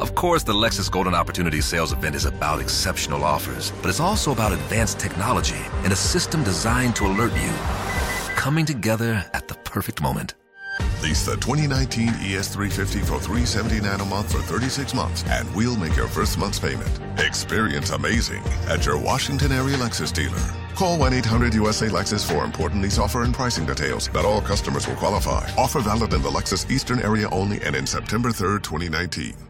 Of course, the Lexus Golden Opportunity Sales Event is about exceptional offers, but it's also about advanced technology and a system designed to alert you. Coming together at the perfect moment. Lease the 2019 ES350 for 379 a month for 36 months, and we'll make your first month's payment. Experience amazing at your Washington area Lexus dealer. Call 1 800 USA Lexus for important lease offer and pricing details. Not all customers will qualify. Offer valid in the Lexus Eastern area only and in September 3rd, 2019.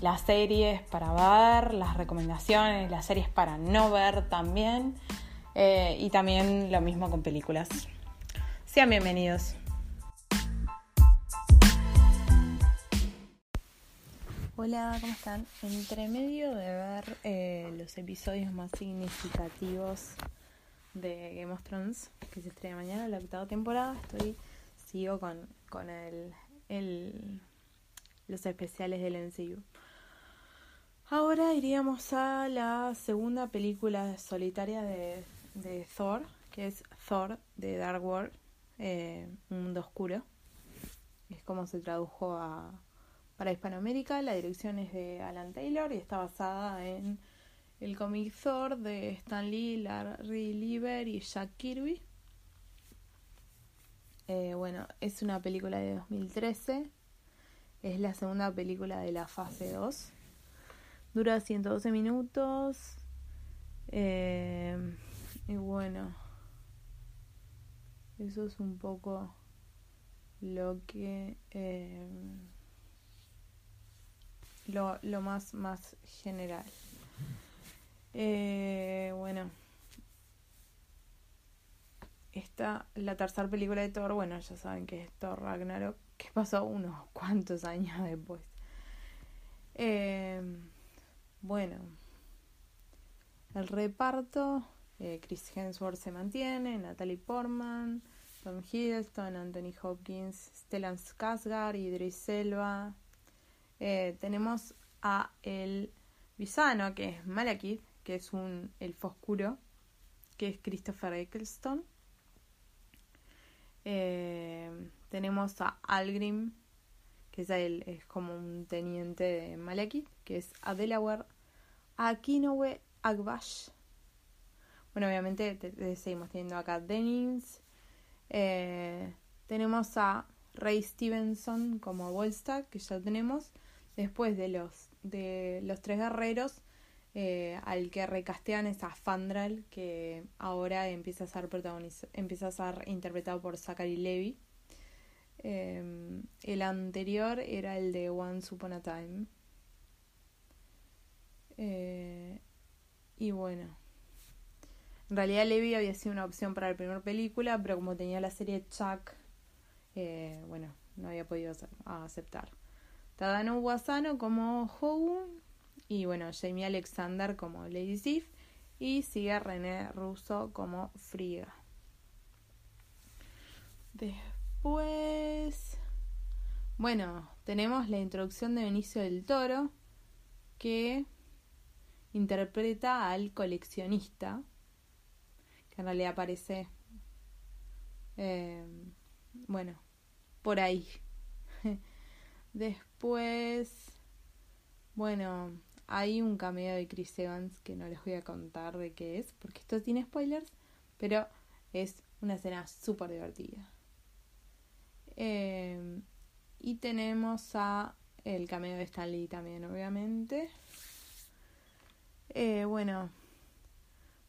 las series para ver, las recomendaciones, las series para no ver también. Eh, y también lo mismo con películas. Sean bienvenidos. Hola, ¿cómo están? Entre medio de ver eh, los episodios más significativos de Game of Thrones, que se estrena mañana, la octava temporada, estoy sigo con, con el, el, los especiales del MCU. Ahora iríamos a la segunda película solitaria de, Thor, que es Thor de Dark World, eh, Un Mundo Oscuro. Es como se tradujo para Hispanoamérica. La dirección es de Alan Taylor y está basada en el cómic Thor de Stan Lee, Larry Lieber y Jack Kirby. Eh, bueno, es una película de 2013. Es la segunda película de la fase 2 Dura 112 minutos. Eh, y bueno, eso es un poco lo que... Eh, lo, lo, más, más general. Eh, bueno. Esta, la tercera película de Thor, bueno, ya saben que es Thor Ragnarok, que pasó unos cuantos años después. Eh, bueno, el reparto, eh, Chris Hemsworth se mantiene, Natalie Portman, Tom Hiddleston, Anthony Hopkins, Stellan Skarsgård, Idris Elba. Eh, tenemos a el villano, que es Malekith, que es un elfo oscuro, que es Christopher Eccleston. Eh, tenemos a Algrim, que es, como un teniente de Malekith, que es a Delaware Akinoue Agbash. Bueno, obviamente seguimos teniendo acá Dennings. Eh, tenemos a Ray Stevenson como Volstagg, que ya tenemos. Después de los, de los tres guerreros, eh, al que recastean es a Fandral, que ahora empieza a ser empieza a ser interpretado por Zachary Levy. Em, el anterior era el de Once Upon a Time. Eh, y bueno, en realidad Levi había sido una opción para la primera película, pero como tenía la serie Chuck, eh, bueno, no había podido aceptar. Tadano Wasano como Hogun y bueno, Jamie Alexander como Lady Sif y sigue René Russo como Friga. Después, bueno, tenemos la introducción de Benicio del Toro, que interpreta al coleccionista, que en realidad aparece, eh, bueno, por ahí. Después, bueno, hay un cameo de Chris Evans que no les voy a contar de qué es, porque esto tiene spoilers, pero es una escena súper divertida. Eh, y tenemos a el cameo de Stanley también, obviamente. Eh, bueno,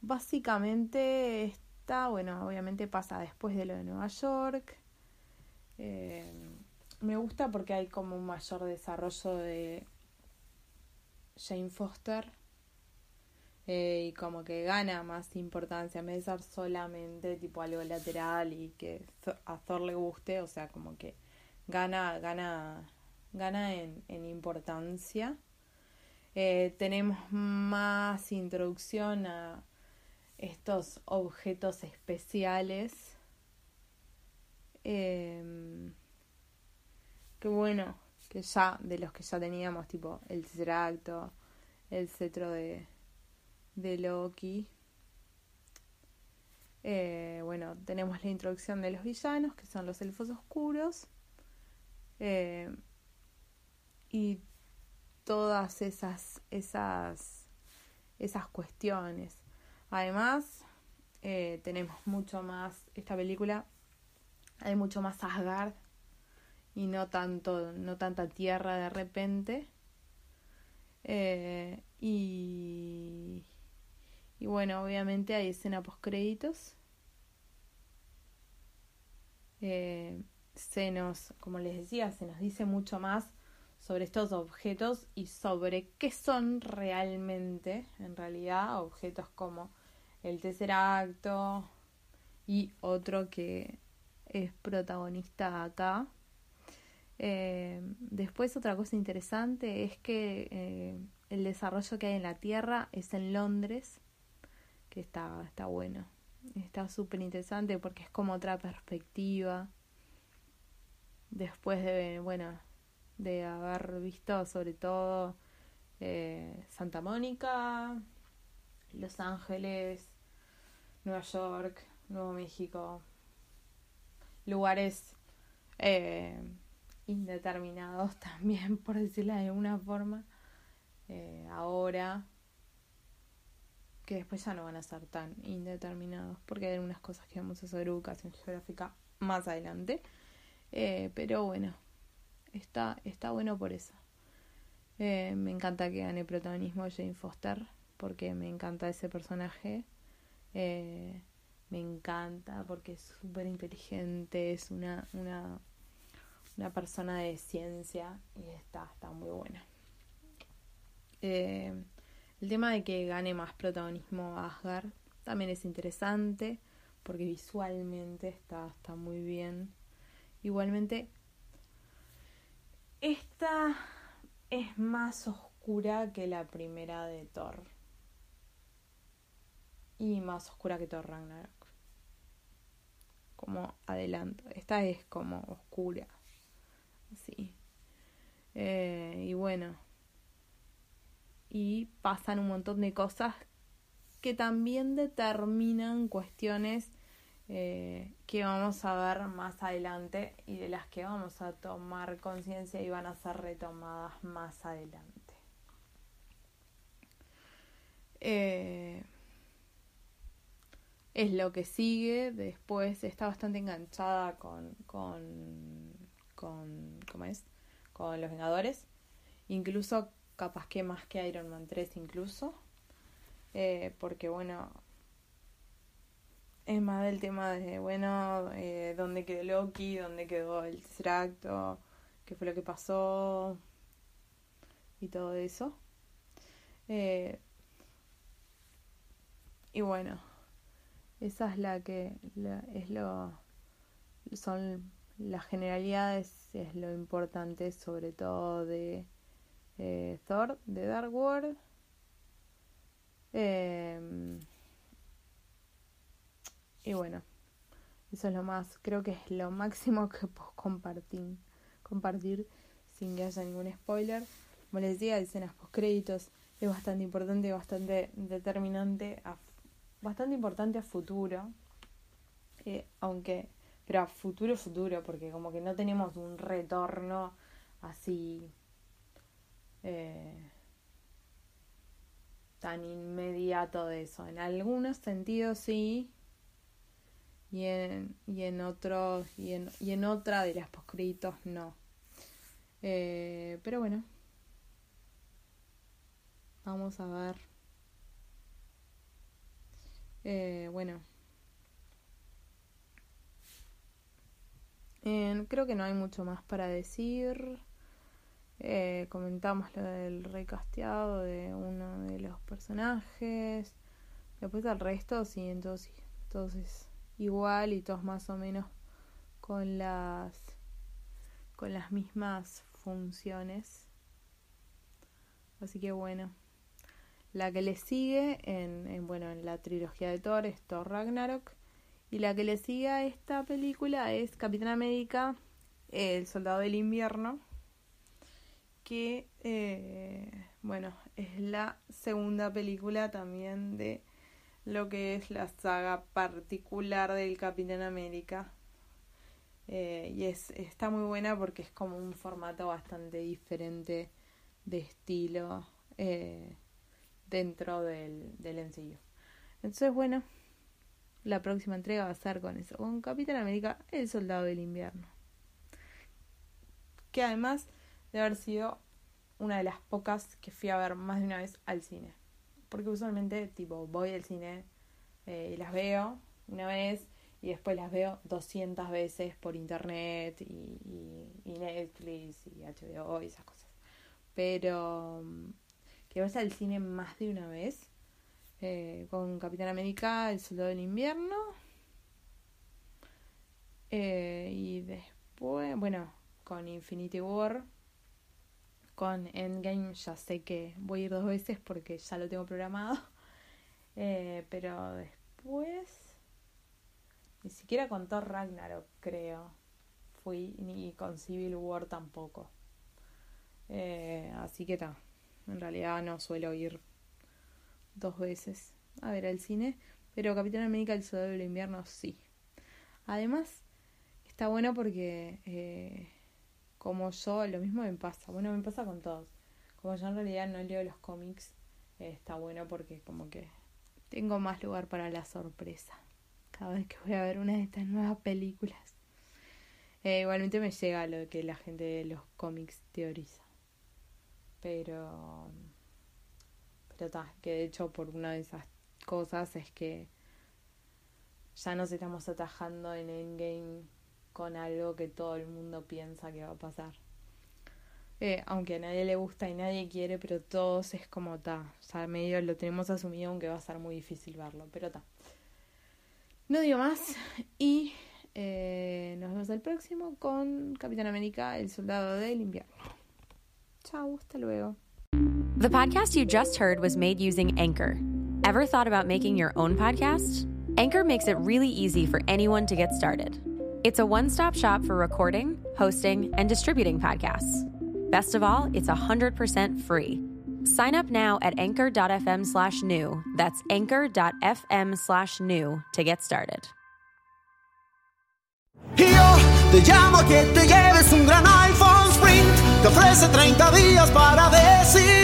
básicamente está, bueno, obviamente pasa después de lo de Nueva York. Eh, me gusta porque hay como un mayor desarrollo de Jane Foster y como que gana más importancia en vez solamente tipo algo lateral y que a Thor le guste, o sea, como que gana, gana, gana en, en importancia. Eh, tenemos más introducción a estos objetos especiales. Eh, que bueno, que ya, de los que ya teníamos, tipo el Ceracto, el cetro de, de Loki. Eh, bueno, tenemos la introducción de los villanos, que son los elfos oscuros. Eh, y todas esas, esas, esas cuestiones. Además, eh, tenemos mucho más, esta película, hay mucho más Asgard y no tanto, no tanta tierra de repente. Eh, y, y bueno, obviamente hay escena post créditos. Se nos, como les decía, se nos dice mucho más sobre estos objetos y sobre qué son realmente, en realidad, objetos como el tercer acto y otro que es protagonista acá. Eh, después otra cosa interesante es que eh, el desarrollo que hay en la Tierra es en Londres, que está, está bueno, está súper interesante porque es como otra perspectiva. Después de, bueno, de haber visto sobre todo eh, Santa Mónica, Los Ángeles, Nueva York, Nuevo México, lugares eh, indeterminados también, por decirlo de alguna forma, eh, ahora, que después ya no van a ser tan indeterminados, porque hay algunas cosas que vamos a hacer educación geográfica más adelante, eh, pero bueno, está, está bueno por eso. Eh, me encanta que gane protagonismo Jane Foster, porque me encanta ese personaje. Eh, me encanta porque es súper inteligente, es una, una, una persona de ciencia y está, está muy buena. Eh, el tema de que gane más protagonismo Asgard también es interesante porque visualmente está, está muy bien. Igualmente esta es más oscura que la primera de Thor. Y más oscura que Thor Ragnarok. Como adelanto. Esta es como oscura. Así. Eh, y bueno. Y pasan un montón de cosas que también determinan cuestiones eh, que vamos a ver más adelante y de las que vamos a tomar conciencia y van a ser retomadas más adelante. Eh, es lo que sigue, después está bastante enganchada con, con, con, ¿cómo es? con los Vengadores, incluso capaz que más que Iron Man 3 incluso, eh, porque bueno, es más del tema de, bueno, eh, dónde quedó Loki, dónde quedó el extracto, qué fue lo que pasó y todo eso. Eh, y bueno, esa es la que es lo son las generalidades, es lo importante sobre todo de eh, Thor, de Dark World. Y bueno, eso es lo más, creo que es lo máximo que puedo compartir, compartir sin que haya ningún spoiler. Como les decía, escenas post créditos es bastante importante, bastante determinante, bastante importante a futuro. Eh, aunque, pero a futuro, futuro, porque como que no tenemos un retorno así eh, tan inmediato de eso. En algunos sentidos sí, y en, y en otros y en, y en otra de las poscritos no. Eh, pero bueno, vamos a ver. Eh, bueno, eh, creo que no hay mucho más para decir. Eh, comentamos lo del recasteado de uno de los personajes. Después el resto, sí, entonces, entonces igual y todos más o menos con las con las mismas funciones. Así que bueno. La que le sigue en, bueno, en la trilogía de Thor es Thor Ragnarok. Y la que le sigue a esta película es Capitán América, El Soldado del Invierno. Que, eh, bueno, es la segunda película también de lo que es la saga particular del Capitán América. Eh, y es, está muy buena porque es como un formato bastante diferente de estilo. Eh, dentro del, del Entonces, bueno, la próxima entrega va a ser con eso, con Capitán América, el soldado del invierno. Que además de haber sido una de las pocas que fui a ver más de una vez al cine. Porque usualmente, tipo, voy al cine eh, y las veo una vez y después las veo 200 veces por internet y, Netflix y HBO y esas cosas. Pero que vas al cine más de una vez. Eh, con Capitán América, El Soldado del Invierno. Eh, y después, bueno, con Infinity War. Con Endgame ya sé que voy a ir dos veces porque ya lo tengo programado. Eh, pero después... Ni siquiera con Thor Ragnarok, creo. Fui, ni con Civil War tampoco. así que está en realidad no suelo ir dos veces a ver al cine, pero Capitán América el Soldado del Invierno sí. Además, está bueno porque eh, como yo, lo mismo me pasa, bueno, me pasa con todos. Como yo en realidad no leo los cómics, eh, está bueno porque como que tengo más lugar para la sorpresa cada vez que voy a ver una de estas nuevas películas. Eh, igualmente me llega lo que la gente de los cómics teoriza. Pero. Pero está, que de hecho por una de esas cosas es que ya nos estamos atajando en Endgame con algo que todo el mundo piensa que va a pasar. Eh, aunque a nadie le gusta y nadie quiere, pero todos es como está. O sea, medio lo tenemos asumido, aunque va a ser muy difícil verlo, pero está. No digo más y eh, nos vemos el próximo con Capitán América, el soldado del invierno. Chao, hasta luego. The podcast you just heard was made using Anchor. Ever thought about making your own podcast? Anchor makes it really easy for anyone to get started. It's a one stop shop for recording, hosting, and distributing podcasts. Best of all, it's 100% free. Sign up now at anchor.fm slash new. That's anchor.fm slash new to get started. Un gran iPhone Sprint. Te ofrece 30 días para decidir.